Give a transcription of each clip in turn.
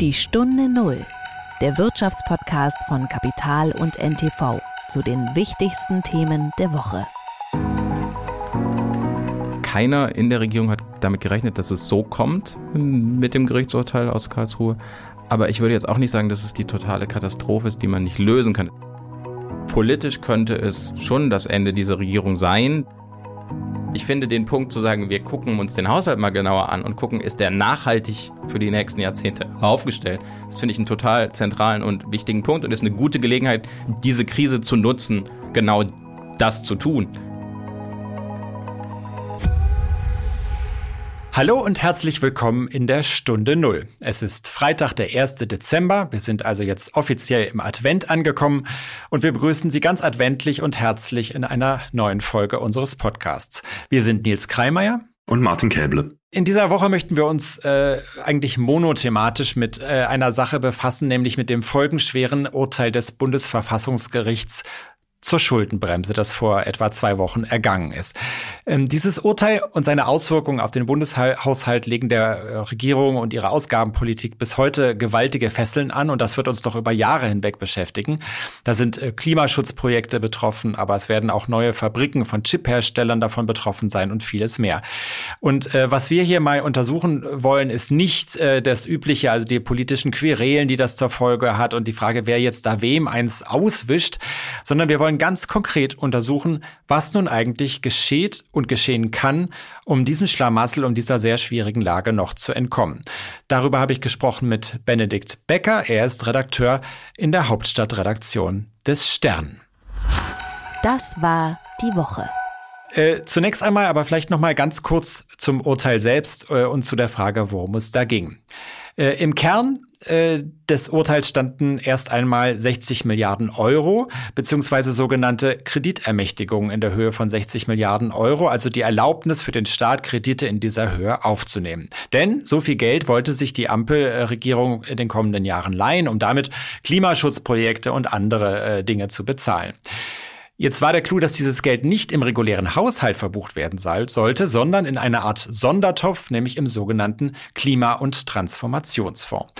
Die Stunde Null, der Wirtschaftspodcast von Kapital und NTV zu den wichtigsten Themen der Woche. Keiner in der Regierung hat damit gerechnet, dass es so kommt mit dem Gerichtsurteil aus Karlsruhe. Aber ich würde jetzt auch nicht sagen, dass es die totale Katastrophe ist, die man nicht lösen kann. Politisch könnte es schon das Ende dieser Regierung sein. Ich finde den Punkt zu sagen, wir gucken uns den Haushalt mal genauer an und gucken, ist der nachhaltig für die nächsten Jahrzehnte aufgestellt. Das finde ich einen total zentralen und wichtigen Punkt und ist eine gute Gelegenheit, diese Krise zu nutzen, genau das zu tun. Hallo und herzlich willkommen in der Stunde Null. Es ist Freitag, der 1. Dezember. Wir sind also jetzt offiziell im Advent angekommen und wir begrüßen Sie ganz adventlich und herzlich in einer neuen Folge unseres Podcasts. Wir sind Nils Kreimeier und Martin Käble. In dieser Woche möchten wir uns äh, eigentlich monothematisch mit äh, einer Sache befassen, nämlich mit dem folgenschweren Urteil des Bundesverfassungsgerichts zur Schuldenbremse, das vor etwa zwei Wochen ergangen ist. Ähm, dieses Urteil und seine Auswirkungen auf den Bundeshaushalt legen der äh, Regierung und ihrer Ausgabenpolitik bis heute gewaltige Fesseln an und das wird uns doch über Jahre hinweg beschäftigen. Da sind äh, Klimaschutzprojekte betroffen, aber es werden auch neue Fabriken von Chipherstellern davon betroffen sein und vieles mehr. Und äh, was wir hier mal untersuchen wollen, ist nicht äh, das übliche, also die politischen Querelen, die das zur Folge hat und die Frage, wer jetzt da wem eins auswischt, sondern wir wollen wollen ganz konkret untersuchen, was nun eigentlich geschieht und geschehen kann, um diesem Schlamassel, um dieser sehr schwierigen Lage noch zu entkommen. Darüber habe ich gesprochen mit Benedikt Becker. Er ist Redakteur in der Hauptstadtredaktion des Stern. Das war die Woche. Äh, zunächst einmal aber vielleicht noch mal ganz kurz zum Urteil selbst äh, und zu der Frage, worum es da ging. Äh, Im Kern äh, des Urteils standen erst einmal 60 Milliarden Euro, beziehungsweise sogenannte Kreditermächtigungen in der Höhe von 60 Milliarden Euro, also die Erlaubnis für den Staat, Kredite in dieser Höhe aufzunehmen. Denn so viel Geld wollte sich die Ampelregierung in den kommenden Jahren leihen, um damit Klimaschutzprojekte und andere äh, Dinge zu bezahlen. Jetzt war der Clou, dass dieses Geld nicht im regulären Haushalt verbucht werden sollte, sondern in einer Art Sondertopf, nämlich im sogenannten Klima- und Transformationsfonds.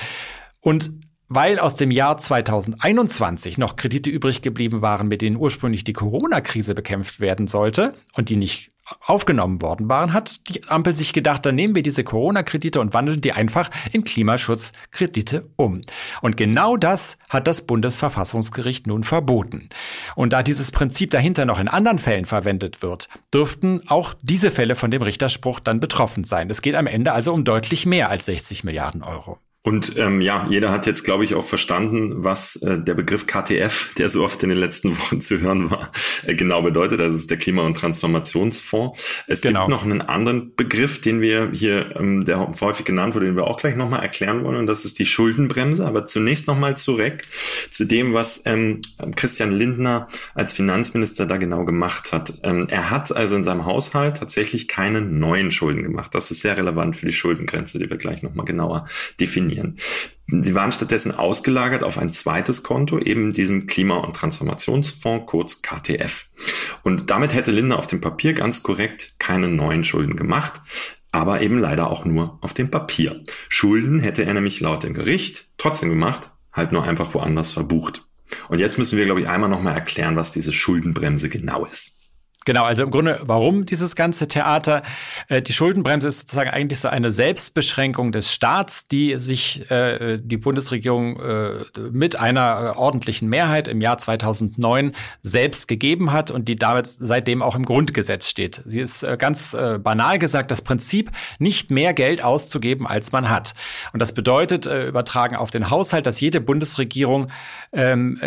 Und weil aus dem Jahr 2021 noch Kredite übrig geblieben waren, mit denen ursprünglich die Corona-Krise bekämpft werden sollte und die nicht aufgenommen worden waren, hat die Ampel sich gedacht, dann nehmen wir diese Corona-Kredite und wandeln die einfach in Klimaschutzkredite um. Und genau das hat das Bundesverfassungsgericht nun verboten. Und da dieses Prinzip dahinter noch in anderen Fällen verwendet wird, dürften auch diese Fälle von dem Richterspruch dann betroffen sein. Es geht am Ende also um deutlich mehr als 60 Milliarden Euro. Und ähm, ja, jeder hat jetzt, glaube ich, auch verstanden, was äh, der Begriff KTF, der so oft in den letzten Wochen zu hören war, äh, genau bedeutet. Das ist der Klima- und Transformationsfonds. Es genau. gibt noch einen anderen Begriff, den wir hier, ähm, der häufig genannt wurde, den wir auch gleich nochmal erklären wollen, und das ist die Schuldenbremse. Aber zunächst nochmal zurück zu dem, was ähm, Christian Lindner als Finanzminister da genau gemacht hat. Ähm, er hat also in seinem Haushalt tatsächlich keine neuen Schulden gemacht. Das ist sehr relevant für die Schuldengrenze, die wir gleich nochmal genauer definieren definieren. Sie waren stattdessen ausgelagert auf ein zweites Konto, eben diesem Klima- und Transformationsfonds, kurz KTF. Und damit hätte Lindner auf dem Papier ganz korrekt keine neuen Schulden gemacht, aber eben leider auch nur auf dem Papier. Schulden hätte er nämlich laut dem Gericht trotzdem gemacht, halt nur einfach woanders verbucht. Und jetzt müssen wir, glaube ich, einmal nochmal erklären, was diese Schuldenbremse genau ist. Genau, also im Grunde, warum dieses ganze Theater? Äh, die Schuldenbremse ist sozusagen eigentlich so eine Selbstbeschränkung des Staats, die sich äh, die Bundesregierung äh, mit einer ordentlichen Mehrheit im Jahr 2009 selbst gegeben hat und die damit seitdem auch im Grundgesetz steht. Sie ist ganz banal gesagt das Prinzip, nicht mehr Geld auszugeben, als man hat. Und das bedeutet, übertragen auf den Haushalt, dass jede Bundesregierung ähm,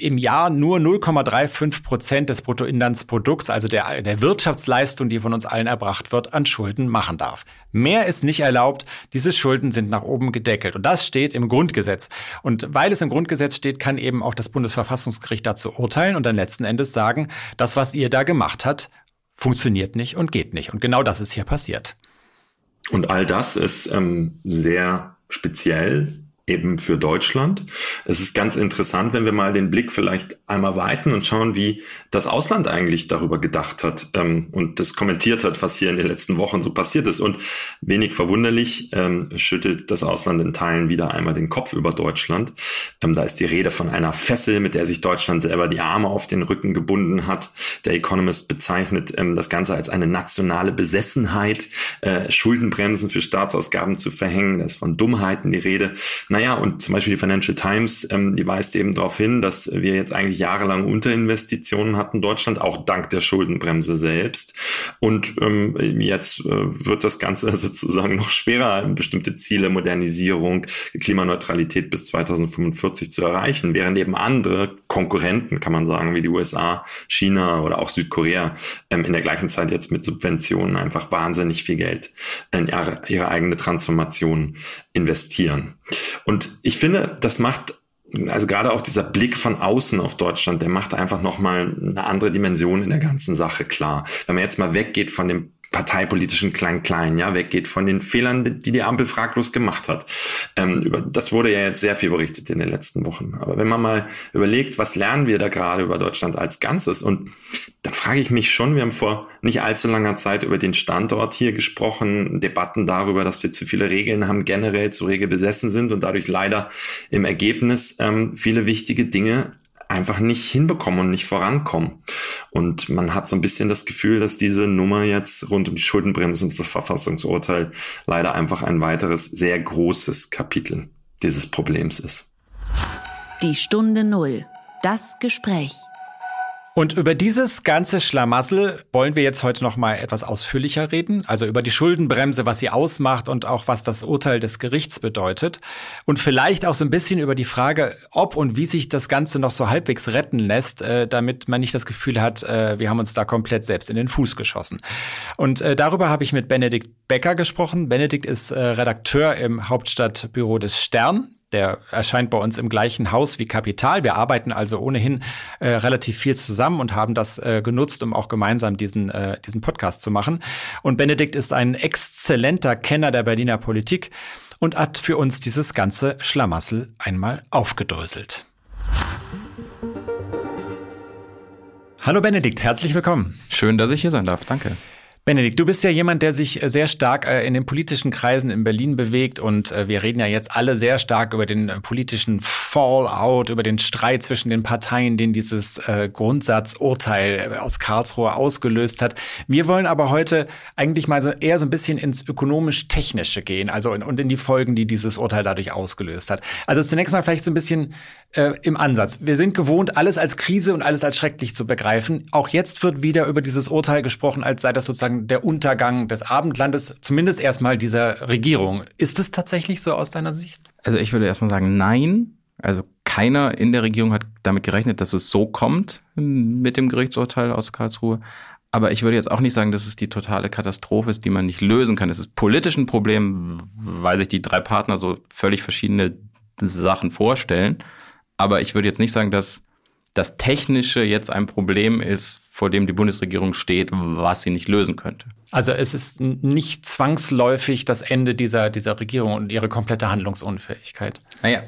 im Jahr nur 0,35 Prozent des Bruttoinlands Produkts, also der, der Wirtschaftsleistung, die von uns allen erbracht wird, an Schulden machen darf. Mehr ist nicht erlaubt. Diese Schulden sind nach oben gedeckelt. Und das steht im Grundgesetz. Und weil es im Grundgesetz steht, kann eben auch das Bundesverfassungsgericht dazu urteilen und dann letzten Endes sagen, das, was ihr da gemacht habt, funktioniert nicht und geht nicht. Und genau das ist hier passiert. Und all das ist ähm, sehr speziell eben für Deutschland. Es ist ganz interessant, wenn wir mal den Blick vielleicht einmal weiten und schauen, wie das Ausland eigentlich darüber gedacht hat ähm, und das kommentiert hat, was hier in den letzten Wochen so passiert ist. Und wenig verwunderlich ähm, schüttelt das Ausland in Teilen wieder einmal den Kopf über Deutschland. Ähm, da ist die Rede von einer Fessel, mit der sich Deutschland selber die Arme auf den Rücken gebunden hat. Der Economist bezeichnet ähm, das Ganze als eine nationale Besessenheit, äh, Schuldenbremsen für Staatsausgaben zu verhängen. Da ist von Dummheiten die Rede. Naja, und zum Beispiel die Financial Times, ähm, die weist eben darauf hin, dass wir jetzt eigentlich jahrelang Unterinvestitionen hatten in Deutschland, auch dank der Schuldenbremse selbst. Und ähm, jetzt äh, wird das Ganze sozusagen noch schwerer, bestimmte Ziele, Modernisierung, Klimaneutralität bis 2045 zu erreichen, während eben andere Konkurrenten, kann man sagen, wie die USA, China oder auch Südkorea, ähm, in der gleichen Zeit jetzt mit Subventionen einfach wahnsinnig viel Geld in ihre, ihre eigene Transformation investieren. Und ich finde, das macht also gerade auch dieser Blick von außen auf Deutschland, der macht einfach nochmal eine andere Dimension in der ganzen Sache klar. Wenn man jetzt mal weggeht von dem parteipolitischen Klein-Klein, ja, weggeht von den Fehlern, die die Ampel fraglos gemacht hat. Ähm, über, das wurde ja jetzt sehr viel berichtet in den letzten Wochen. Aber wenn man mal überlegt, was lernen wir da gerade über Deutschland als Ganzes? Und dann frage ich mich schon, wir haben vor nicht allzu langer Zeit über den Standort hier gesprochen, Debatten darüber, dass wir zu viele Regeln haben, generell zu Regel besessen sind und dadurch leider im Ergebnis ähm, viele wichtige Dinge einfach nicht hinbekommen und nicht vorankommen. Und man hat so ein bisschen das Gefühl, dass diese Nummer jetzt rund um die Schuldenbremse und das Verfassungsurteil leider einfach ein weiteres sehr großes Kapitel dieses Problems ist. Die Stunde Null. Das Gespräch. Und über dieses ganze Schlamassel wollen wir jetzt heute noch mal etwas ausführlicher reden, also über die Schuldenbremse, was sie ausmacht und auch was das Urteil des Gerichts bedeutet und vielleicht auch so ein bisschen über die Frage, ob und wie sich das Ganze noch so halbwegs retten lässt, äh, damit man nicht das Gefühl hat, äh, wir haben uns da komplett selbst in den Fuß geschossen. Und äh, darüber habe ich mit Benedikt Becker gesprochen. Benedikt ist Redakteur im Hauptstadtbüro des Stern der erscheint bei uns im gleichen Haus wie Kapital. Wir arbeiten also ohnehin äh, relativ viel zusammen und haben das äh, genutzt, um auch gemeinsam diesen, äh, diesen Podcast zu machen. Und Benedikt ist ein exzellenter Kenner der Berliner Politik und hat für uns dieses ganze Schlamassel einmal aufgedröselt. Hallo Benedikt, herzlich willkommen. Schön, dass ich hier sein darf. Danke. Benedikt, du bist ja jemand, der sich äh, sehr stark äh, in den politischen Kreisen in Berlin bewegt und äh, wir reden ja jetzt alle sehr stark über den politischen Fallout, über den Streit zwischen den Parteien, den dieses Grundsatzurteil aus Karlsruhe ausgelöst hat. Wir wollen aber heute eigentlich mal so eher so ein bisschen ins ökonomisch-technische gehen, also und in die Folgen, die dieses Urteil dadurch ausgelöst hat. Also zunächst mal vielleicht so ein bisschen äh, im Ansatz. Wir sind gewohnt, alles als Krise und alles als schrecklich zu begreifen. Auch jetzt wird wieder über dieses Urteil gesprochen, als sei das sozusagen der Untergang des Abendlandes, zumindest erstmal dieser Regierung. Ist es tatsächlich so aus deiner Sicht? Also ich würde erstmal sagen, nein. Also keiner in der Regierung hat damit gerechnet, dass es so kommt mit dem Gerichtsurteil aus Karlsruhe. Aber ich würde jetzt auch nicht sagen, dass es die totale Katastrophe ist, die man nicht lösen kann. Es ist politisch ein Problem, weil sich die drei Partner so völlig verschiedene Sachen vorstellen. Aber ich würde jetzt nicht sagen, dass das Technische jetzt ein Problem ist, vor dem die Bundesregierung steht, was sie nicht lösen könnte. Also es ist nicht zwangsläufig das Ende dieser, dieser Regierung und ihre komplette Handlungsunfähigkeit. Naja,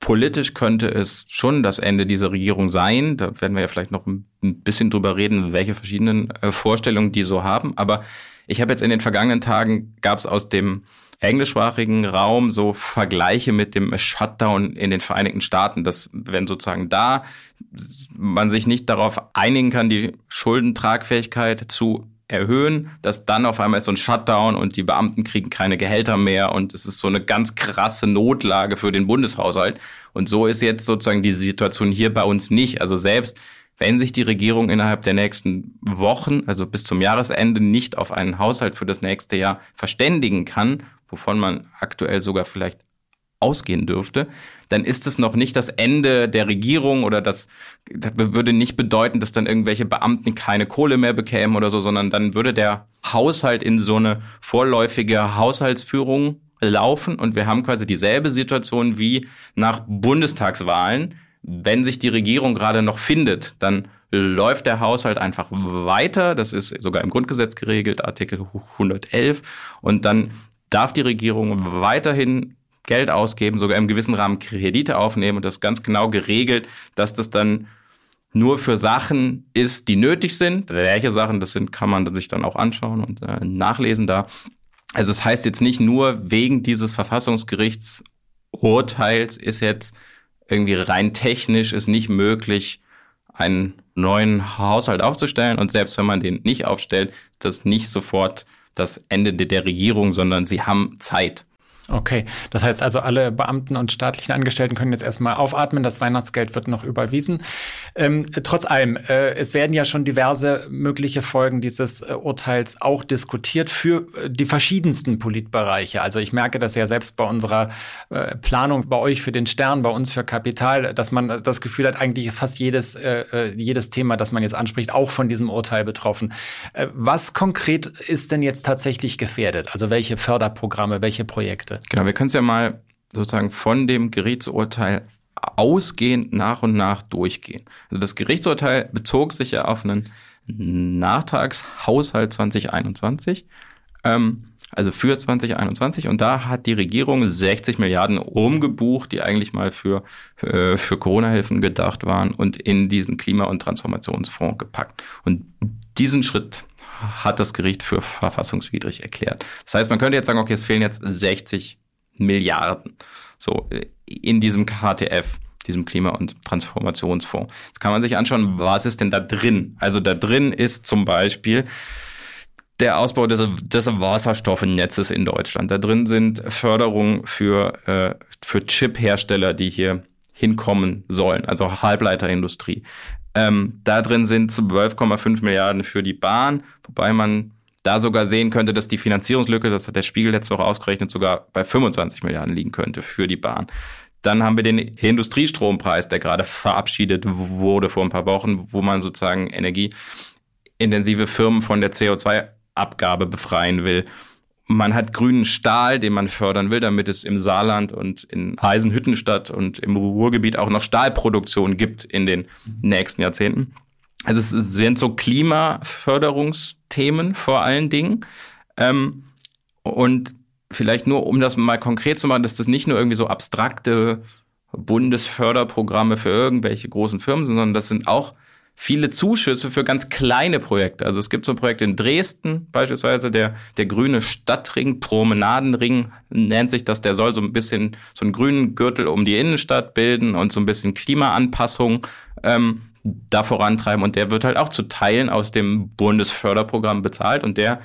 politisch könnte es schon das Ende dieser Regierung sein. Da werden wir ja vielleicht noch ein bisschen drüber reden, welche verschiedenen äh, Vorstellungen die so haben. Aber ich habe jetzt in den vergangenen Tagen, gab es aus dem englischsprachigen Raum so Vergleiche mit dem Shutdown in den Vereinigten Staaten, dass wenn sozusagen da man sich nicht darauf einigen kann, die Schuldentragfähigkeit zu erhöhen, dass dann auf einmal ist so ein Shutdown und die Beamten kriegen keine Gehälter mehr und es ist so eine ganz krasse Notlage für den Bundeshaushalt. Und so ist jetzt sozusagen die Situation hier bei uns nicht. Also selbst wenn sich die Regierung innerhalb der nächsten Wochen, also bis zum Jahresende, nicht auf einen Haushalt für das nächste Jahr verständigen kann, wovon man aktuell sogar vielleicht ausgehen dürfte, dann ist es noch nicht das Ende der Regierung oder das, das würde nicht bedeuten, dass dann irgendwelche Beamten keine Kohle mehr bekämen oder so, sondern dann würde der Haushalt in so eine vorläufige Haushaltsführung laufen und wir haben quasi dieselbe Situation wie nach Bundestagswahlen. Wenn sich die Regierung gerade noch findet, dann läuft der Haushalt einfach weiter. Das ist sogar im Grundgesetz geregelt, Artikel 111. Und dann darf die Regierung weiterhin Geld ausgeben, sogar im gewissen Rahmen Kredite aufnehmen und das ganz genau geregelt, dass das dann nur für Sachen ist, die nötig sind. Welche Sachen das sind, kann man sich dann auch anschauen und äh, nachlesen da. Also es das heißt jetzt nicht nur wegen dieses Verfassungsgerichtsurteils ist jetzt irgendwie rein technisch ist nicht möglich, einen neuen Haushalt aufzustellen. Und selbst wenn man den nicht aufstellt, das nicht sofort das Ende der Regierung, sondern sie haben Zeit. Okay, das heißt also, alle Beamten und staatlichen Angestellten können jetzt erstmal aufatmen. Das Weihnachtsgeld wird noch überwiesen. Ähm, trotz allem, äh, es werden ja schon diverse mögliche Folgen dieses äh, Urteils auch diskutiert für äh, die verschiedensten Politbereiche. Also ich merke das ja selbst bei unserer äh, Planung bei euch für den Stern, bei uns für Kapital, dass man das Gefühl hat, eigentlich ist fast jedes, äh, äh, jedes Thema, das man jetzt anspricht, auch von diesem Urteil betroffen. was konkret ist denn jetzt tatsächlich gefährdet? Also welche Förderprogramme, welche Projekte? Genau, wir können es ja mal sozusagen von dem Gerichtsurteil ausgehend nach und nach durchgehen. Also das Gerichtsurteil bezog sich ja auf einen Nachtragshaushalt 2021, ähm, also für 2021. Und da hat die Regierung 60 Milliarden umgebucht, die eigentlich mal für, äh, für Corona-Hilfen gedacht waren und in diesen Klima- und Transformationsfonds gepackt. Und diesen Schritt hat das Gericht für verfassungswidrig erklärt. Das heißt, man könnte jetzt sagen, okay, es fehlen jetzt 60 Milliarden so in diesem KTF, diesem Klima- und Transformationsfonds. Jetzt kann man sich anschauen, was ist denn da drin? Also da drin ist zum Beispiel der Ausbau des, des Wasserstoffnetzes in Deutschland. Da drin sind Förderungen für, äh, für Chip-Hersteller, die hier hinkommen sollen, also Halbleiterindustrie. Ähm, da drin sind 12,5 Milliarden für die Bahn, wobei man da sogar sehen könnte, dass die Finanzierungslücke, das hat der Spiegel letzte Woche ausgerechnet, sogar bei 25 Milliarden liegen könnte für die Bahn. Dann haben wir den Industriestrompreis, der gerade verabschiedet wurde vor ein paar Wochen, wo man sozusagen energieintensive Firmen von der CO2-Abgabe befreien will. Man hat grünen Stahl, den man fördern will, damit es im Saarland und in Eisenhüttenstadt und im Ruhrgebiet auch noch Stahlproduktion gibt in den nächsten Jahrzehnten. Also es sind so Klimaförderungsthemen vor allen Dingen. Ähm, und vielleicht nur, um das mal konkret zu machen, dass das nicht nur irgendwie so abstrakte Bundesförderprogramme für irgendwelche großen Firmen sind, sondern das sind auch viele Zuschüsse für ganz kleine Projekte. Also es gibt so ein Projekt in Dresden beispielsweise, der, der grüne Stadtring, Promenadenring nennt sich das, der soll so ein bisschen so einen grünen Gürtel um die Innenstadt bilden und so ein bisschen Klimaanpassung ähm, da vorantreiben. Und der wird halt auch zu Teilen aus dem Bundesförderprogramm bezahlt und der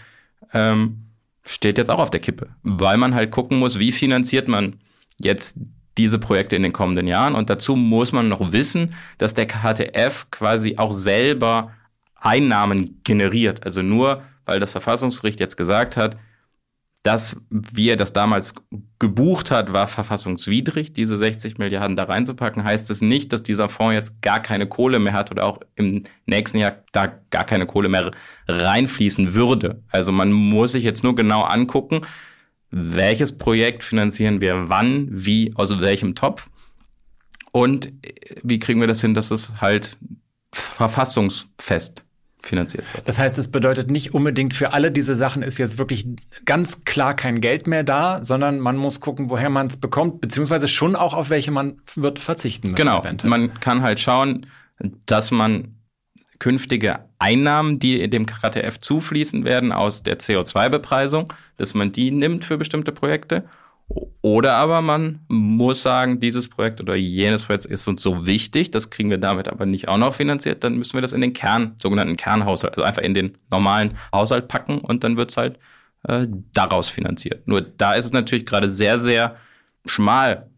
ähm, steht jetzt auch auf der Kippe, weil man halt gucken muss, wie finanziert man jetzt diese Projekte in den kommenden Jahren. Und dazu muss man noch wissen, dass der KTF quasi auch selber Einnahmen generiert. Also nur weil das Verfassungsgericht jetzt gesagt hat, dass, wie er das damals gebucht hat, war verfassungswidrig, diese 60 Milliarden da reinzupacken, heißt es nicht, dass dieser Fonds jetzt gar keine Kohle mehr hat oder auch im nächsten Jahr da gar keine Kohle mehr reinfließen würde. Also man muss sich jetzt nur genau angucken, welches Projekt finanzieren wir wann, wie, aus welchem Topf und wie kriegen wir das hin, dass es halt verfassungsfest finanziert wird. Das heißt, es bedeutet nicht unbedingt für alle diese Sachen ist jetzt wirklich ganz klar kein Geld mehr da, sondern man muss gucken, woher man es bekommt, beziehungsweise schon auch auf welche man wird verzichten müssen. Genau, eventuell. man kann halt schauen, dass man künftige Einnahmen, die dem KTF zufließen werden aus der CO2-Bepreisung, dass man die nimmt für bestimmte Projekte oder aber man muss sagen, dieses Projekt oder jenes Projekt ist uns so wichtig, das kriegen wir damit aber nicht auch noch finanziert, dann müssen wir das in den Kern, sogenannten Kernhaushalt, also einfach in den normalen Haushalt packen und dann wird's halt äh, daraus finanziert. Nur da ist es natürlich gerade sehr, sehr schmal,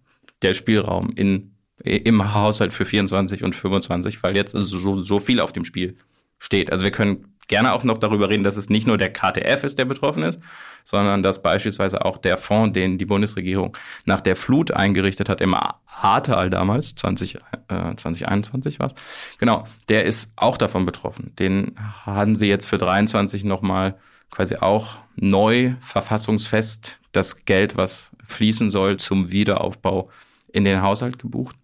der Spielraum in, im Haushalt für 24 und 25, weil jetzt so, so viel auf dem Spiel steht. Also wir können gerne auch noch darüber reden, dass es nicht nur der KTF ist, der betroffen ist, sondern dass beispielsweise auch der Fonds, den die Bundesregierung nach der Flut eingerichtet hat, im Ahrtal damals, 20, äh, 2021 war es, genau, der ist auch davon betroffen. Den haben sie jetzt für 23 nochmal quasi auch neu verfassungsfest das Geld, was fließen soll, zum Wiederaufbau in den Haushalt gebucht.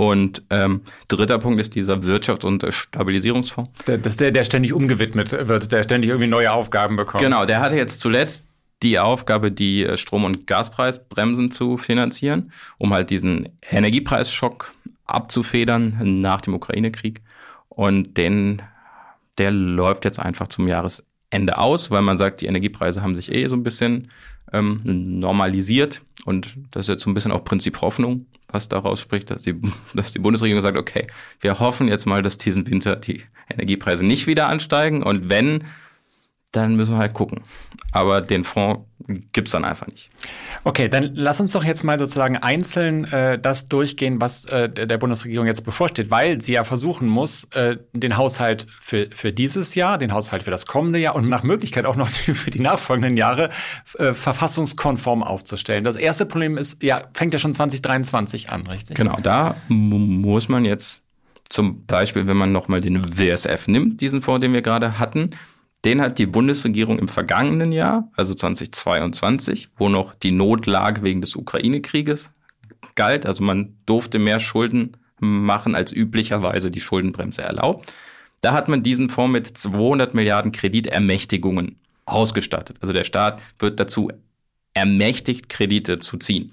Und ähm, dritter Punkt ist dieser Wirtschafts- und Stabilisierungsfonds. Das ist der, der ständig umgewidmet wird, der ständig irgendwie neue Aufgaben bekommt. Genau, der hatte jetzt zuletzt die Aufgabe, die äh, Strom- und Gaspreisbremsen zu finanzieren, um halt diesen Energiepreisschock abzufedern nach dem Ukraine-Krieg. Und den, der läuft jetzt einfach zum Jahresende aus, weil man sagt, die Energiepreise haben sich eh so ein bisschen ähm, normalisiert. Und das ist jetzt so ein bisschen auch Prinzip Hoffnung, was daraus spricht, dass die, dass die Bundesregierung sagt, okay, wir hoffen jetzt mal, dass diesen Winter die Energiepreise nicht wieder ansteigen. Und wenn, dann müssen wir halt gucken. Aber den Fonds gibt's dann einfach nicht. Okay, dann lass uns doch jetzt mal sozusagen einzeln äh, das durchgehen, was äh, der Bundesregierung jetzt bevorsteht, weil sie ja versuchen muss, äh, den Haushalt für, für dieses Jahr, den Haushalt für das kommende Jahr und nach Möglichkeit auch noch für die nachfolgenden Jahre äh, verfassungskonform aufzustellen. Das erste Problem ist, ja, fängt ja schon 2023 an, richtig? Genau, da muss man jetzt zum Beispiel, wenn man nochmal den WSF nimmt, diesen Fonds, den wir gerade hatten, den hat die Bundesregierung im vergangenen Jahr, also 2022, wo noch die Notlage wegen des Ukraine-Krieges galt, also man durfte mehr Schulden machen, als üblicherweise die Schuldenbremse erlaubt. Da hat man diesen Fonds mit 200 Milliarden Kreditermächtigungen ausgestattet. Also der Staat wird dazu ermächtigt, Kredite zu ziehen.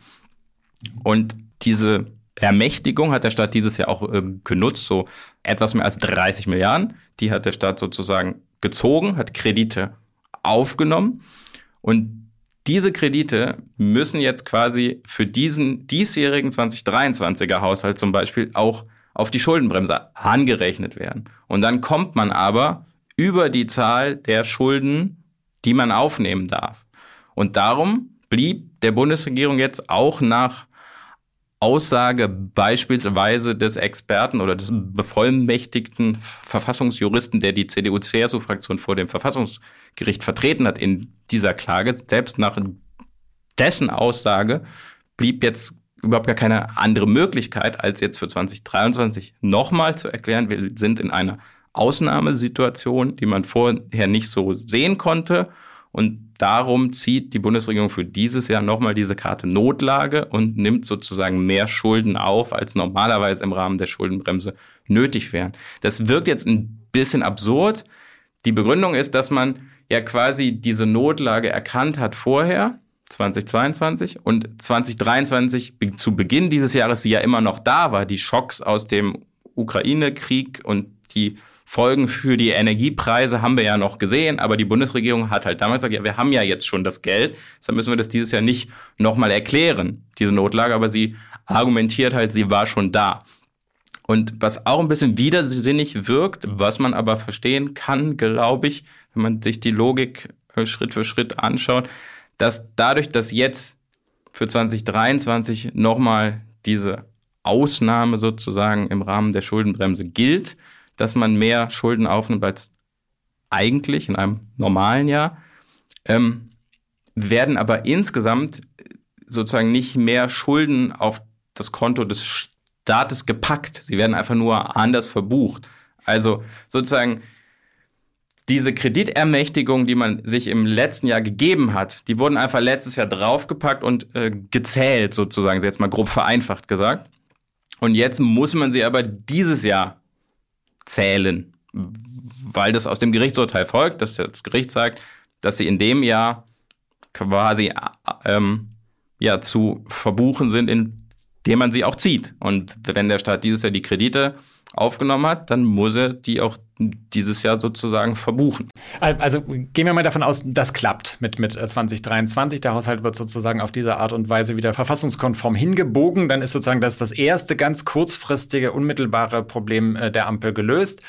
Und diese Ermächtigung hat der Staat dieses Jahr auch äh, genutzt, so etwas mehr als 30 Milliarden. Die hat der Staat sozusagen gezogen, hat Kredite aufgenommen und diese Kredite müssen jetzt quasi für diesen diesjährigen 2023er Haushalt zum Beispiel auch auf die Schuldenbremse angerechnet werden. Und dann kommt man aber über die Zahl der Schulden, die man aufnehmen darf. Und darum blieb der Bundesregierung jetzt auch nach Aussage beispielsweise des Experten oder des bevollmächtigten Verfassungsjuristen, der die CDU-CSU-Fraktion vor dem Verfassungsgericht vertreten hat in dieser Klage, selbst nach dessen Aussage blieb jetzt überhaupt gar keine andere Möglichkeit, als jetzt für 2023 nochmal zu erklären, wir sind in einer Ausnahmesituation, die man vorher nicht so sehen konnte. Und darum zieht die Bundesregierung für dieses Jahr nochmal diese Karte Notlage und nimmt sozusagen mehr Schulden auf, als normalerweise im Rahmen der Schuldenbremse nötig wären. Das wirkt jetzt ein bisschen absurd. Die Begründung ist, dass man ja quasi diese Notlage erkannt hat vorher, 2022 und 2023 zu Beginn dieses Jahres sie ja immer noch da war, die Schocks aus dem Ukraine-Krieg und die Folgen für die Energiepreise haben wir ja noch gesehen, aber die Bundesregierung hat halt damals gesagt, ja, wir haben ja jetzt schon das Geld, deshalb müssen wir das dieses Jahr nicht nochmal erklären, diese Notlage, aber sie argumentiert halt, sie war schon da. Und was auch ein bisschen widersinnig wirkt, was man aber verstehen kann, glaube ich, wenn man sich die Logik äh, Schritt für Schritt anschaut, dass dadurch, dass jetzt für 2023 nochmal diese Ausnahme sozusagen im Rahmen der Schuldenbremse gilt, dass man mehr Schulden aufnimmt als eigentlich in einem normalen Jahr, ähm, werden aber insgesamt sozusagen nicht mehr Schulden auf das Konto des Staates gepackt. Sie werden einfach nur anders verbucht. Also sozusagen diese Kreditermächtigung, die man sich im letzten Jahr gegeben hat, die wurden einfach letztes Jahr draufgepackt und äh, gezählt, sozusagen, jetzt mal grob vereinfacht gesagt. Und jetzt muss man sie aber dieses Jahr zählen, weil das aus dem Gerichtsurteil folgt, dass das Gericht sagt, dass sie in dem Jahr quasi ähm, ja zu verbuchen sind, indem man sie auch zieht. Und wenn der Staat dieses Jahr die Kredite aufgenommen hat, dann muss er die auch dieses Jahr sozusagen verbuchen. Also gehen wir mal davon aus, das klappt mit, mit 2023. Äh, der Haushalt wird sozusagen auf diese Art und Weise wieder verfassungskonform hingebogen. Dann ist sozusagen das, das erste ganz kurzfristige, unmittelbare Problem äh, der Ampel gelöst.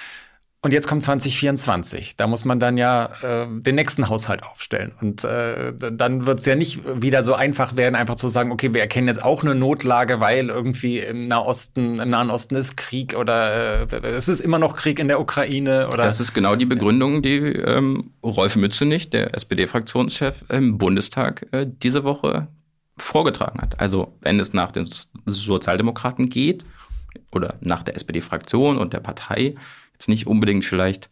Und jetzt kommt 2024. Da muss man dann ja äh, den nächsten Haushalt aufstellen. Und äh, dann wird es ja nicht wieder so einfach werden, einfach zu sagen, okay, wir erkennen jetzt auch eine Notlage, weil irgendwie im Nahosten, im Nahen Osten ist Krieg oder äh, es ist immer noch Krieg in der Ukraine. Oder das ist genau die Begründung, die ähm, Rolf Mützenich, der SPD-Fraktionschef im Bundestag, äh, diese Woche vorgetragen hat. Also wenn es nach den Sozialdemokraten geht oder nach der SPD-Fraktion und der Partei, Jetzt nicht unbedingt vielleicht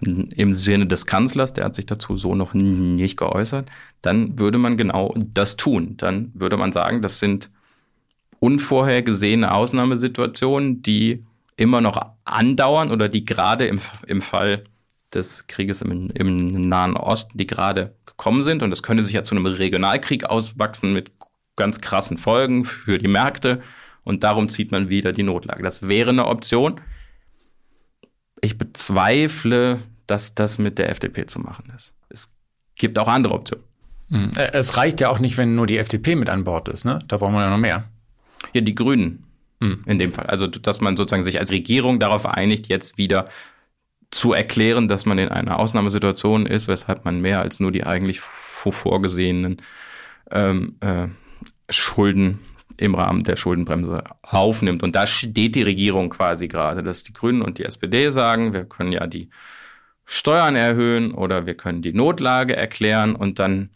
im Sinne des Kanzlers, der hat sich dazu so noch nicht geäußert, dann würde man genau das tun. Dann würde man sagen, das sind unvorhergesehene Ausnahmesituationen, die immer noch andauern oder die gerade im, im Fall des Krieges im, im Nahen Osten, die gerade gekommen sind. Und das könnte sich ja zu einem Regionalkrieg auswachsen mit ganz krassen Folgen für die Märkte. Und darum zieht man wieder die Notlage. Das wäre eine Option. Ich bezweifle, dass das mit der FDP zu machen ist. Es gibt auch andere Optionen. Hm. Es reicht ja auch nicht, wenn nur die FDP mit an Bord ist. Ne? Da brauchen wir ja noch mehr. Ja, die Grünen hm. in dem Fall. Also, dass man sozusagen sich als Regierung darauf einigt, jetzt wieder zu erklären, dass man in einer Ausnahmesituation ist, weshalb man mehr als nur die eigentlich vorgesehenen ähm, äh, Schulden im Rahmen der Schuldenbremse aufnimmt. Und da steht die Regierung quasi gerade, dass die Grünen und die SPD sagen, wir können ja die Steuern erhöhen oder wir können die Notlage erklären und dann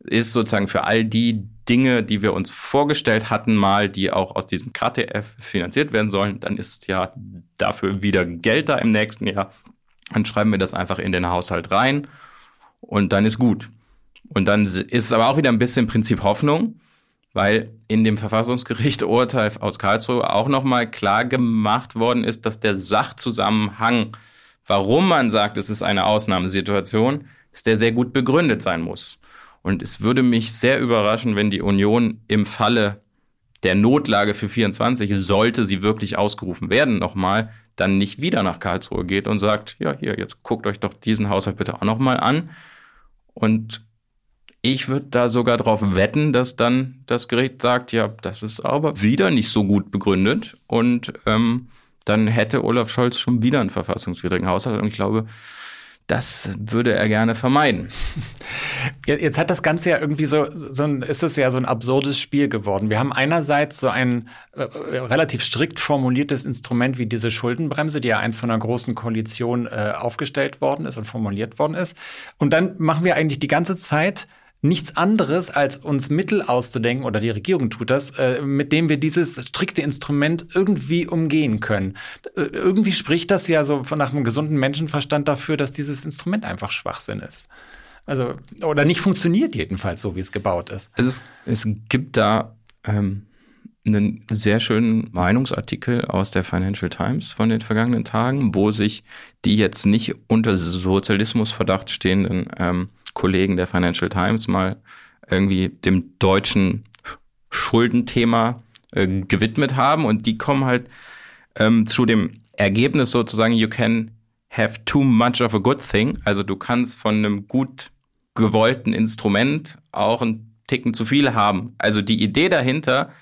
ist sozusagen für all die Dinge, die wir uns vorgestellt hatten, mal, die auch aus diesem KTF finanziert werden sollen, dann ist ja dafür wieder Geld da im nächsten Jahr. Dann schreiben wir das einfach in den Haushalt rein und dann ist gut. Und dann ist es aber auch wieder ein bisschen Prinzip Hoffnung, weil in dem Verfassungsgericht Urteil aus Karlsruhe auch nochmal klar gemacht worden ist, dass der Sachzusammenhang, warum man sagt, es ist eine Ausnahmesituation, dass der sehr gut begründet sein muss. Und es würde mich sehr überraschen, wenn die Union im Falle der Notlage für 24, sollte sie wirklich ausgerufen werden, nochmal, dann nicht wieder nach Karlsruhe geht und sagt, ja, hier, jetzt guckt euch doch diesen Haushalt bitte auch nochmal an. Und ich würde da sogar darauf wetten, dass dann das Gericht sagt, ja, das ist aber wieder nicht so gut begründet. Und ähm, dann hätte Olaf Scholz schon wieder einen verfassungswidrigen Haushalt. Und ich glaube, das würde er gerne vermeiden. Jetzt hat das Ganze ja irgendwie so, so ein, ist es ja so ein absurdes Spiel geworden. Wir haben einerseits so ein äh, relativ strikt formuliertes Instrument wie diese Schuldenbremse, die ja eins von einer großen Koalition äh, aufgestellt worden ist und formuliert worden ist. Und dann machen wir eigentlich die ganze Zeit nichts anderes, als uns Mittel auszudenken, oder die Regierung tut das, äh, mit dem wir dieses strikte Instrument irgendwie umgehen können. Äh, irgendwie spricht das ja so nach einem gesunden Menschenverstand dafür, dass dieses Instrument einfach Schwachsinn ist. Also, oder nicht funktioniert jedenfalls so, wie es gebaut ist. Also es, es gibt da ähm, einen sehr schönen Meinungsartikel aus der Financial Times von den vergangenen Tagen, wo sich die jetzt nicht unter Sozialismusverdacht stehenden ähm, Kollegen der Financial Times mal irgendwie dem deutschen Schuldenthema äh, gewidmet haben und die kommen halt ähm, zu dem Ergebnis sozusagen, you can have too much of a good thing. Also du kannst von einem gut gewollten Instrument auch einen Ticken zu viel haben. Also die Idee dahinter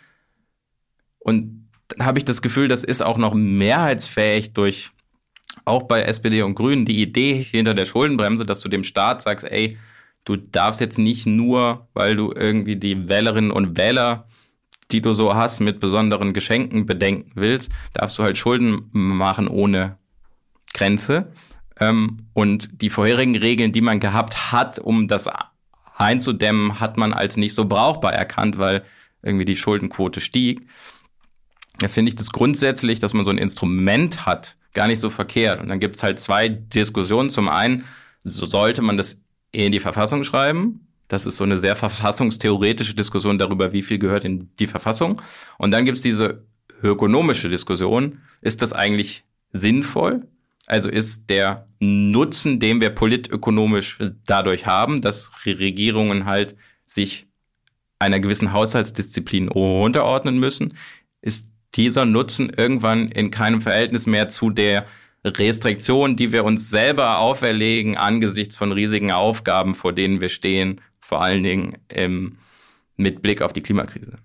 und dann habe ich das Gefühl, das ist auch noch mehrheitsfähig durch auch bei SPD und Grünen die Idee hinter der Schuldenbremse, dass du dem Staat sagst, ey, du darfst jetzt nicht nur, weil du irgendwie die Wählerinnen und Wähler, die du so hast, mit besonderen Geschenken bedenken willst, darfst du halt Schulden machen ohne Grenze. Ähm, und die vorherigen Regeln, die man gehabt hat, um das einzudämmen, hat man als nicht so brauchbar erkannt, weil irgendwie die Schuldenquote stieg. Da finde ich das grundsätzlich, dass man so ein Instrument hat, gar nicht so verkehrt. Und dann gibt es halt zwei Diskussionen. Zum einen, sollte man das in die Verfassung schreiben? Das ist so eine sehr verfassungstheoretische Diskussion darüber, wie viel gehört in die Verfassung. Und dann gibt es diese ökonomische Diskussion. Ist das eigentlich sinnvoll? Also ist der Nutzen, den wir politökonomisch dadurch haben, dass Regierungen halt sich einer gewissen Haushaltsdisziplin unterordnen müssen, ist dieser Nutzen irgendwann in keinem Verhältnis mehr zu der Restriktion, die wir uns selber auferlegen angesichts von riesigen Aufgaben, vor denen wir stehen, vor allen Dingen im, mit Blick auf die Klimakrise.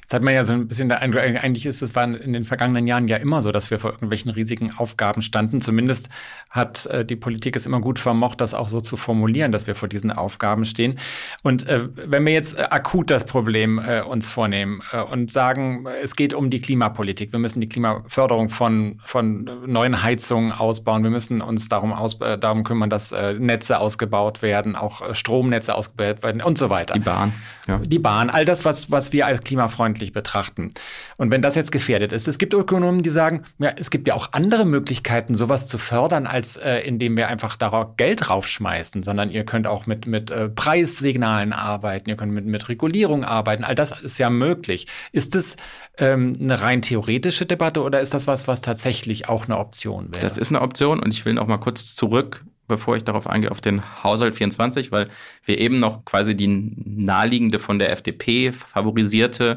Jetzt hat man ja so ein bisschen der Eindruck, eigentlich ist es war in den vergangenen Jahren ja immer so, dass wir vor irgendwelchen riesigen Aufgaben standen. Zumindest hat äh, die Politik es immer gut vermocht, das auch so zu formulieren, dass wir vor diesen Aufgaben stehen. Und äh, wenn wir jetzt äh, akut das Problem äh, uns vornehmen äh, und sagen, es geht um die Klimapolitik, wir müssen die Klimaförderung von, von neuen Heizungen ausbauen, wir müssen uns darum, aus, äh, darum kümmern, dass Netze ausgebaut werden, auch Stromnetze ausgebaut werden und so weiter. Die Bahn. Ja. Die Bahn, all das, was, was wir als klimafreundlich betrachten. Und wenn das jetzt gefährdet ist, es gibt Ökonomen, die sagen, ja, es gibt ja auch andere Möglichkeiten, sowas zu fördern, als äh, indem wir einfach darauf Geld raufschmeißen, sondern ihr könnt auch mit, mit äh, Preissignalen arbeiten, ihr könnt mit, mit Regulierung arbeiten. All das ist ja möglich. Ist das ähm, eine rein theoretische Debatte oder ist das was, was tatsächlich auch eine Option wäre? Das ist eine Option und ich will noch mal kurz zurück bevor ich darauf eingehe, auf den Haushalt 24, weil wir eben noch quasi die naheliegende von der FDP favorisierte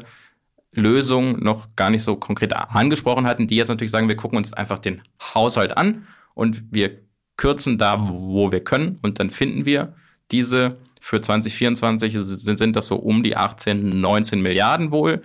Lösung noch gar nicht so konkret angesprochen hatten, die jetzt natürlich sagen, wir gucken uns einfach den Haushalt an und wir kürzen da, wo wir können und dann finden wir diese für 2024 sind, das so um die 18, 19 Milliarden wohl,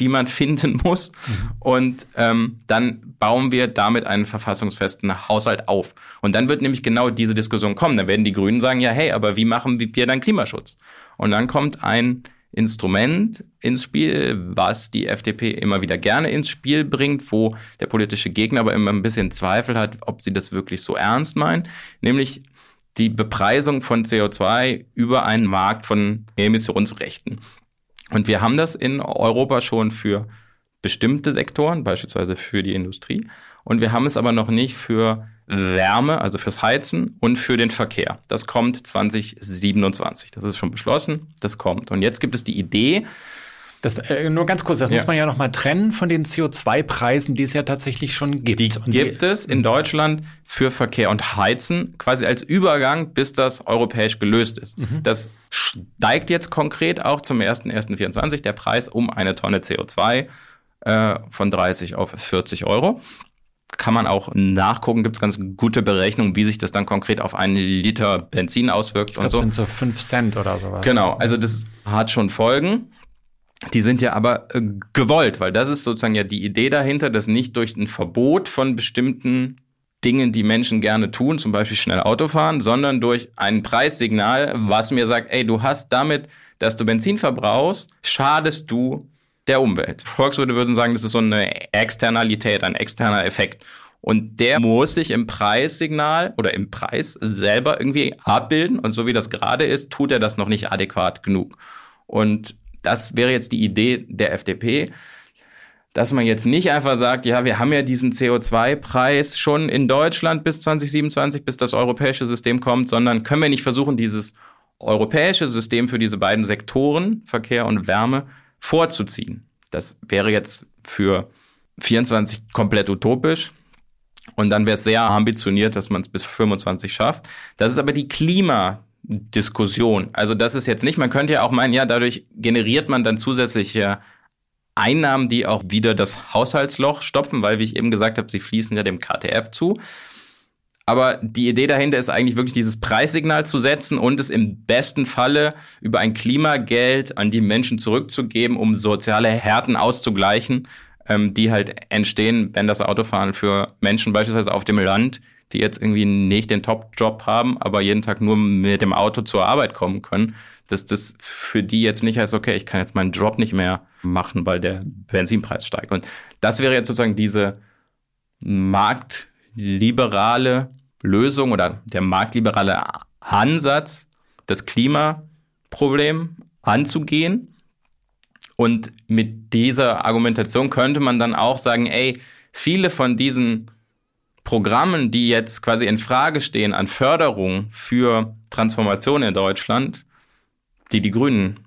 die man finden muss. Mhm. Und ähm, dann bauen wir damit einen verfassungsfesten Haushalt auf. Und dann wird nämlich genau diese Diskussion kommen. Dann werden die Grünen sagen, ja, hey, aber wie machen wir dann Klimaschutz? Und dann kommt ein Instrument ins Spiel, was die FDP immer wieder gerne ins Spiel bringt, wo der politische Gegner aber immer ein bisschen Zweifel hat, ob sie das wirklich so ernst meinen, nämlich die Bepreisung von CO2 über einen Markt von Emissionsrechten. Und wir haben das in Europa schon für bestimmte Sektoren, beispielsweise für die Industrie. Und wir haben es aber noch nicht für Wärme, also fürs Heizen und für den Verkehr. Das kommt 2027. Das ist schon beschlossen. Das kommt. Und jetzt gibt es die Idee, das, äh, nur ganz kurz, das ja. muss man ja nochmal trennen von den CO2-Preisen, die es ja tatsächlich schon gibt. Die und gibt die, es in Deutschland für Verkehr und Heizen quasi als Übergang, bis das europäisch gelöst ist. Mhm. Das steigt jetzt konkret auch zum 1.1.24 der Preis um eine Tonne CO2 äh, von 30 auf 40 Euro. Kann man auch nachgucken, gibt es ganz gute Berechnungen, wie sich das dann konkret auf einen Liter Benzin auswirkt ich glaub, und so. Das sind so 5 Cent oder sowas. Genau, also das hat schon Folgen. Die sind ja aber äh, gewollt, weil das ist sozusagen ja die Idee dahinter, dass nicht durch ein Verbot von bestimmten Dingen, die Menschen gerne tun, zum Beispiel schnell Auto fahren, sondern durch ein Preissignal, was mir sagt, ey, du hast damit, dass du Benzin verbrauchst, schadest du der Umwelt. Volkswirte würden sagen, das ist so eine Externalität, ein externer Effekt. Und der muss sich im Preissignal oder im Preis selber irgendwie abbilden. Und so wie das gerade ist, tut er das noch nicht adäquat genug. Und das wäre jetzt die Idee der FDP, dass man jetzt nicht einfach sagt, ja, wir haben ja diesen CO2-Preis schon in Deutschland bis 2027, bis das europäische System kommt, sondern können wir nicht versuchen, dieses europäische System für diese beiden Sektoren, Verkehr und Wärme, vorzuziehen. Das wäre jetzt für 24 komplett utopisch. Und dann wäre es sehr ambitioniert, dass man es bis 25 schafft. Das ist aber die Klima, Diskussion. Also das ist jetzt nicht, man könnte ja auch meinen, ja, dadurch generiert man dann zusätzliche Einnahmen, die auch wieder das Haushaltsloch stopfen, weil, wie ich eben gesagt habe, sie fließen ja dem KTF zu. Aber die Idee dahinter ist eigentlich wirklich dieses Preissignal zu setzen und es im besten Falle über ein Klimageld an die Menschen zurückzugeben, um soziale Härten auszugleichen, ähm, die halt entstehen, wenn das Autofahren für Menschen beispielsweise auf dem Land die jetzt irgendwie nicht den Top-Job haben, aber jeden Tag nur mit dem Auto zur Arbeit kommen können, dass das für die jetzt nicht heißt, okay, ich kann jetzt meinen Job nicht mehr machen, weil der Benzinpreis steigt. Und das wäre jetzt sozusagen diese marktliberale Lösung oder der marktliberale Ansatz, das Klimaproblem anzugehen. Und mit dieser Argumentation könnte man dann auch sagen, ey, viele von diesen Programmen, die jetzt quasi in Frage stehen an Förderung für Transformation in Deutschland, die die Grünen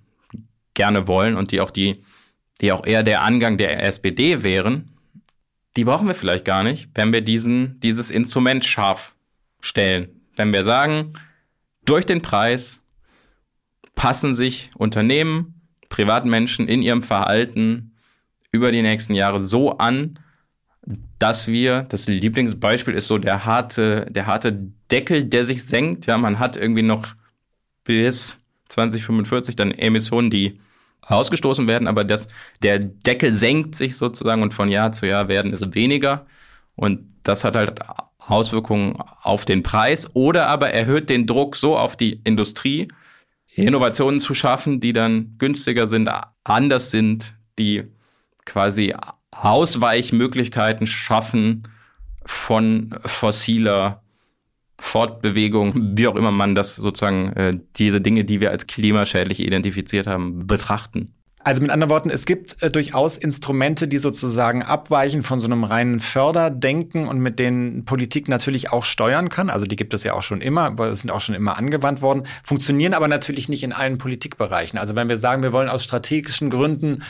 gerne wollen und die auch die, die auch eher der Angang der SPD wären, die brauchen wir vielleicht gar nicht, wenn wir diesen, dieses Instrument scharf stellen. Wenn wir sagen, durch den Preis passen sich Unternehmen, Privatmenschen in ihrem Verhalten über die nächsten Jahre so an, dass wir, das Lieblingsbeispiel ist so der harte, der harte Deckel, der sich senkt. Ja, man hat irgendwie noch bis 2045 dann Emissionen, die ausgestoßen werden, aber das, der Deckel senkt sich sozusagen und von Jahr zu Jahr werden es weniger. Und das hat halt Auswirkungen auf den Preis oder aber erhöht den Druck so auf die Industrie, Innovationen zu schaffen, die dann günstiger sind, anders sind, die quasi Ausweichmöglichkeiten schaffen von fossiler Fortbewegung, wie auch immer man das sozusagen, äh, diese Dinge, die wir als klimaschädlich identifiziert haben, betrachten. Also mit anderen Worten, es gibt äh, durchaus Instrumente, die sozusagen abweichen von so einem reinen Förderdenken und mit denen Politik natürlich auch steuern kann. Also die gibt es ja auch schon immer, es sind auch schon immer angewandt worden, funktionieren aber natürlich nicht in allen Politikbereichen. Also wenn wir sagen, wir wollen aus strategischen Gründen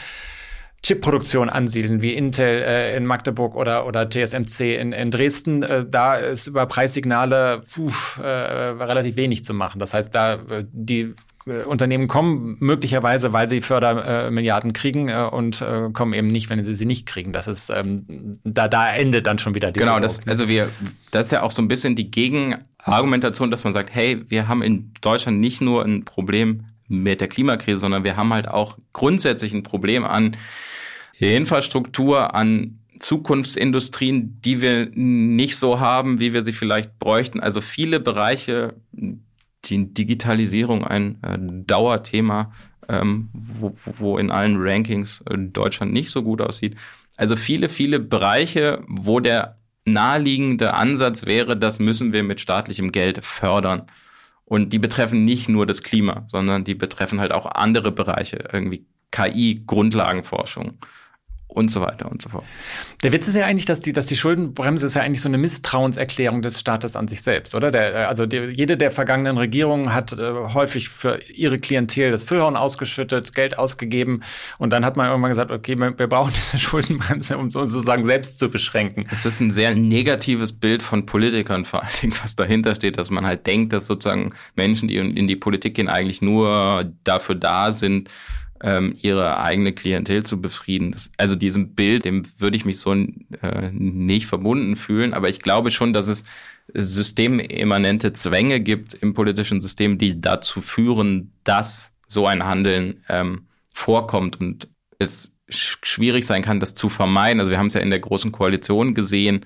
Chipproduktion ansiedeln, wie Intel äh, in Magdeburg oder, oder TSMC in, in Dresden, äh, da ist über Preissignale puh, äh, relativ wenig zu machen. Das heißt, da äh, die äh, Unternehmen kommen möglicherweise, weil sie Fördermilliarden kriegen äh, und kommen eben nicht, wenn sie sie nicht kriegen. Das ist ähm, da da endet dann schon wieder die Genau, das, also wir das ist ja auch so ein bisschen die Gegenargumentation, dass man sagt, hey, wir haben in Deutschland nicht nur ein Problem mit der Klimakrise, sondern wir haben halt auch grundsätzlich ein Problem an Infrastruktur, an Zukunftsindustrien, die wir nicht so haben, wie wir sie vielleicht bräuchten. Also viele Bereiche, die Digitalisierung ein äh, Dauerthema, ähm, wo, wo in allen Rankings äh, Deutschland nicht so gut aussieht. Also viele, viele Bereiche, wo der naheliegende Ansatz wäre, das müssen wir mit staatlichem Geld fördern. Und die betreffen nicht nur das Klima, sondern die betreffen halt auch andere Bereiche, irgendwie KI, Grundlagenforschung und so weiter und so fort. Der Witz ist ja eigentlich, dass die, dass die Schuldenbremse ist ja eigentlich so eine Misstrauenserklärung des Staates an sich selbst, oder? Der, äh, also die, jede der vergangenen Regierungen hat äh, häufig für ihre Klientel das Füllhorn ausgeschüttet, Geld ausgegeben und dann hat man irgendwann gesagt, okay, wir, wir brauchen diese Schuldenbremse, um sozusagen selbst zu beschränken. Es ist ein sehr negatives Bild von Politikern vor allen Dingen, was dahinter steht, dass man halt denkt, dass sozusagen Menschen, die in die Politik gehen, eigentlich nur dafür da sind, ähm, ihre eigene Klientel zu befrieden. Das, also diesem Bild, dem würde ich mich so äh, nicht verbunden fühlen, aber ich glaube schon, dass es systemimmanente Zwänge gibt im politischen System, die dazu führen, dass so ein Handeln ähm, vorkommt und es schwierig sein kann, das zu vermeiden. Also wir haben es ja in der großen Koalition gesehen,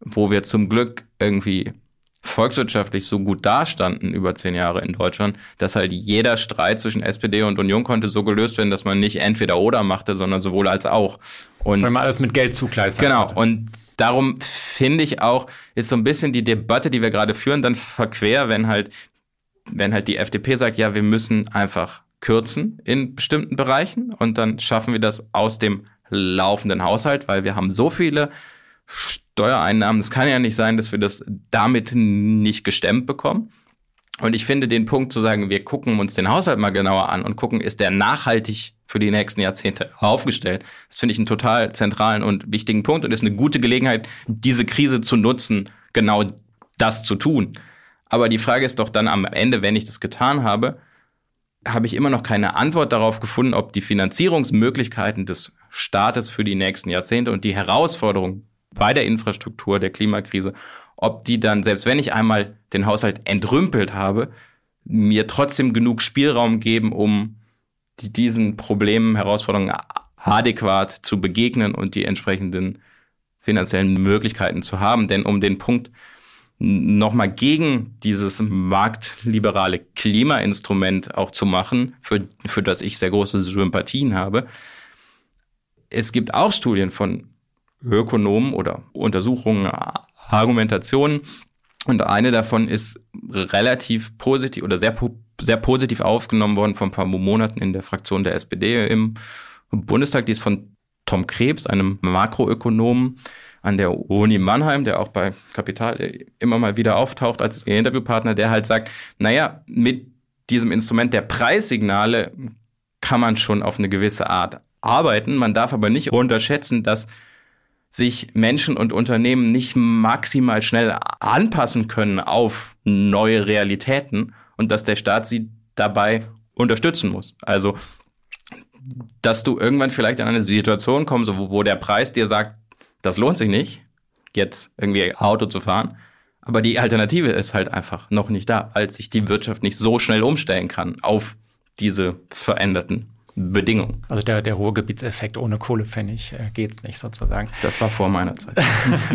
wo wir zum Glück irgendwie volkswirtschaftlich so gut dastanden über zehn Jahre in Deutschland, dass halt jeder Streit zwischen SPD und Union konnte so gelöst werden, dass man nicht entweder oder machte, sondern sowohl als auch. Und Weil man alles mit Geld zugleist. Genau. Hat. Und darum finde ich auch, ist so ein bisschen die Debatte, die wir gerade führen, dann verquer, wenn halt, wenn halt die FDP sagt, ja, wir müssen einfach kürzen in bestimmten Bereichen und dann schaffen wir das aus dem laufenden Haushalt, weil wir haben so viele Steuereinnahmen. Es kann ja nicht sein, dass wir das damit nicht gestemmt bekommen. Und ich finde den Punkt zu sagen, wir gucken uns den Haushalt mal genauer an und gucken, ist der nachhaltig für die nächsten Jahrzehnte aufgestellt. Das finde ich einen total zentralen und wichtigen Punkt und ist eine gute Gelegenheit, diese Krise zu nutzen, genau das zu tun. Aber die Frage ist doch dann am Ende, wenn ich das getan habe, habe ich immer noch keine Antwort darauf gefunden, ob die Finanzierungsmöglichkeiten des Staates für die nächsten Jahrzehnte und die Herausforderungen bei der Infrastruktur der Klimakrise, ob die dann, selbst wenn ich einmal den Haushalt entrümpelt habe, mir trotzdem genug Spielraum geben, um die, diesen Problemen, Herausforderungen adäquat zu begegnen und die entsprechenden finanziellen Möglichkeiten zu haben. Denn um den Punkt nochmal gegen dieses marktliberale Klimainstrument auch zu machen, für, für das ich sehr große Sympathien habe. Es gibt auch Studien von Ökonomen oder Untersuchungen, Argumentationen. Und eine davon ist relativ positiv oder sehr, sehr positiv aufgenommen worden vor ein paar Monaten in der Fraktion der SPD im Bundestag. Die ist von Tom Krebs, einem Makroökonomen an der Uni Mannheim, der auch bei Kapital immer mal wieder auftaucht als Interviewpartner, der halt sagt, naja, mit diesem Instrument der Preissignale kann man schon auf eine gewisse Art arbeiten. Man darf aber nicht unterschätzen, dass sich Menschen und Unternehmen nicht maximal schnell anpassen können auf neue Realitäten und dass der Staat sie dabei unterstützen muss. Also, dass du irgendwann vielleicht in eine Situation kommst, wo, wo der Preis dir sagt, das lohnt sich nicht, jetzt irgendwie Auto zu fahren. Aber die Alternative ist halt einfach noch nicht da, als sich die Wirtschaft nicht so schnell umstellen kann auf diese veränderten Bedingungen. Also der, der Ruhrgebietseffekt ohne Kohlepfennig äh, geht's nicht sozusagen. Das war vor meiner Zeit.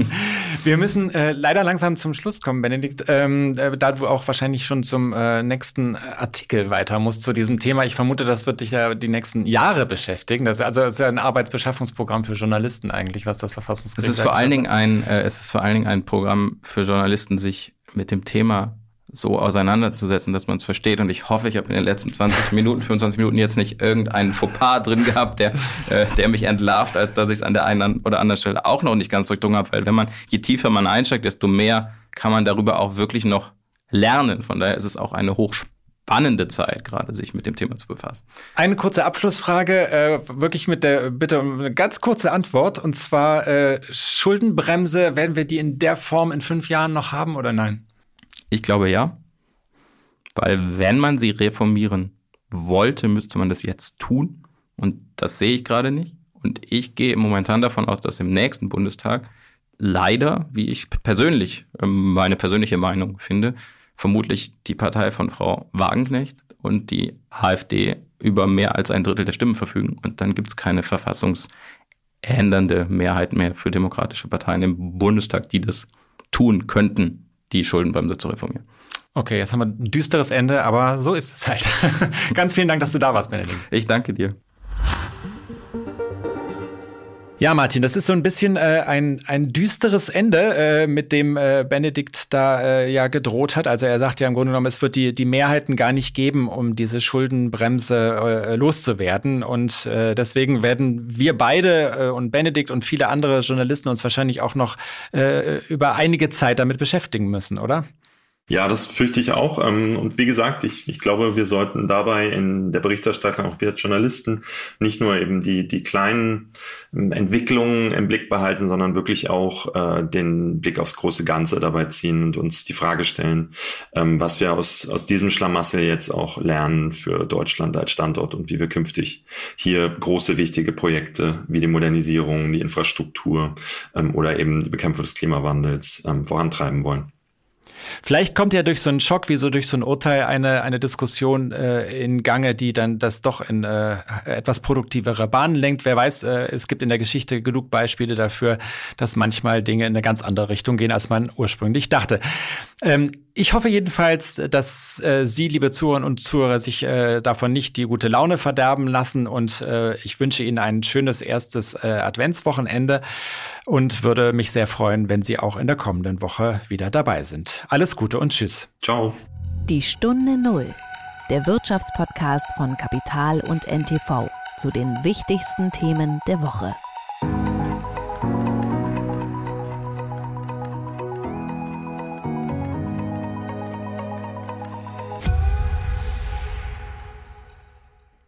Wir müssen äh, leider langsam zum Schluss kommen, Benedikt, ähm, äh, da du auch wahrscheinlich schon zum äh, nächsten Artikel weiter musst zu diesem Thema. Ich vermute, das wird dich ja die nächsten Jahre beschäftigen. Das, also das ist ja ein Arbeitsbeschaffungsprogramm für Journalisten eigentlich, was das Verfassungsgericht. Es ist vor allen Dingen ein, äh, es ist vor allen Dingen ein Programm für Journalisten, sich mit dem Thema so auseinanderzusetzen, dass man es versteht. Und ich hoffe, ich habe in den letzten 20 Minuten, 25 Minuten jetzt nicht irgendeinen Fauxpas drin gehabt, der, äh, der mich entlarvt, als dass ich es an der einen oder anderen Stelle auch noch nicht ganz durchdrungen habe. Weil wenn man, je tiefer man einsteigt, desto mehr kann man darüber auch wirklich noch lernen. Von daher ist es auch eine hochspannende spannende Zeit, gerade sich mit dem Thema zu befassen. Eine kurze Abschlussfrage, äh, wirklich mit der Bitte um eine ganz kurze Antwort. Und zwar äh, Schuldenbremse, werden wir die in der Form in fünf Jahren noch haben oder nein? Ich glaube ja. Weil wenn man sie reformieren wollte, müsste man das jetzt tun. Und das sehe ich gerade nicht. Und ich gehe momentan davon aus, dass im nächsten Bundestag leider, wie ich persönlich, ähm, meine persönliche Meinung finde, vermutlich die Partei von Frau Wagenknecht und die AfD über mehr als ein Drittel der Stimmen verfügen. Und dann gibt es keine verfassungsändernde Mehrheit mehr für demokratische Parteien im Bundestag, die das tun könnten, die Schuldenbremse zu reformieren. Okay, jetzt haben wir ein düsteres Ende, aber so ist es halt. Ganz vielen Dank, dass du da warst, Benedikt. Ich danke dir. Ja, Martin, das ist so ein bisschen äh, ein, ein düsteres Ende, äh, mit dem äh, Benedikt da äh, ja gedroht hat. Also er sagt ja im Grunde genommen, es wird die, die Mehrheiten gar nicht geben, um diese Schuldenbremse äh, loszuwerden. Und äh, deswegen werden wir beide äh, und Benedikt und viele andere Journalisten uns wahrscheinlich auch noch äh, über einige Zeit damit beschäftigen müssen, oder? Ja, das fürchte ich auch. Ähm, und wie gesagt, ich, ich glaube, wir sollten dabei in der Berichterstattung auch wir Journalisten nicht nur eben die, die kleinen ähm, Entwicklungen im Blick behalten, sondern wirklich auch äh, den Blick aufs große Ganze dabei ziehen und uns die Frage stellen, ähm, was wir aus, aus diesem Schlamassel jetzt auch lernen für Deutschland als Standort und wie wir künftig hier große, wichtige Projekte wie die Modernisierung, die Infrastruktur oder eben die Bekämpfung des Klimawandels vorantreiben wollen. Vielleicht kommt ja durch so einen Schock, wie so durch so ein Urteil, eine, eine Diskussion äh, in Gange, die dann das doch in äh, etwas produktivere Bahnen lenkt. Wer weiß, äh, es gibt in der Geschichte genug Beispiele dafür, dass manchmal Dinge in eine ganz andere Richtung gehen, als man ursprünglich dachte. Ähm, ich hoffe jedenfalls, dass äh, Sie, liebe Zuhörerinnen und Zuhörer, sich äh, davon nicht die gute Laune verderben lassen und äh, ich wünsche Ihnen ein schönes erstes äh, Adventswochenende und würde mich sehr freuen, wenn Sie auch in der kommenden Woche wieder dabei sind. Alles Gute und Tschüss. Ciao. Die Stunde Null, der Wirtschaftspodcast von Kapital und NTV zu den wichtigsten Themen der Woche.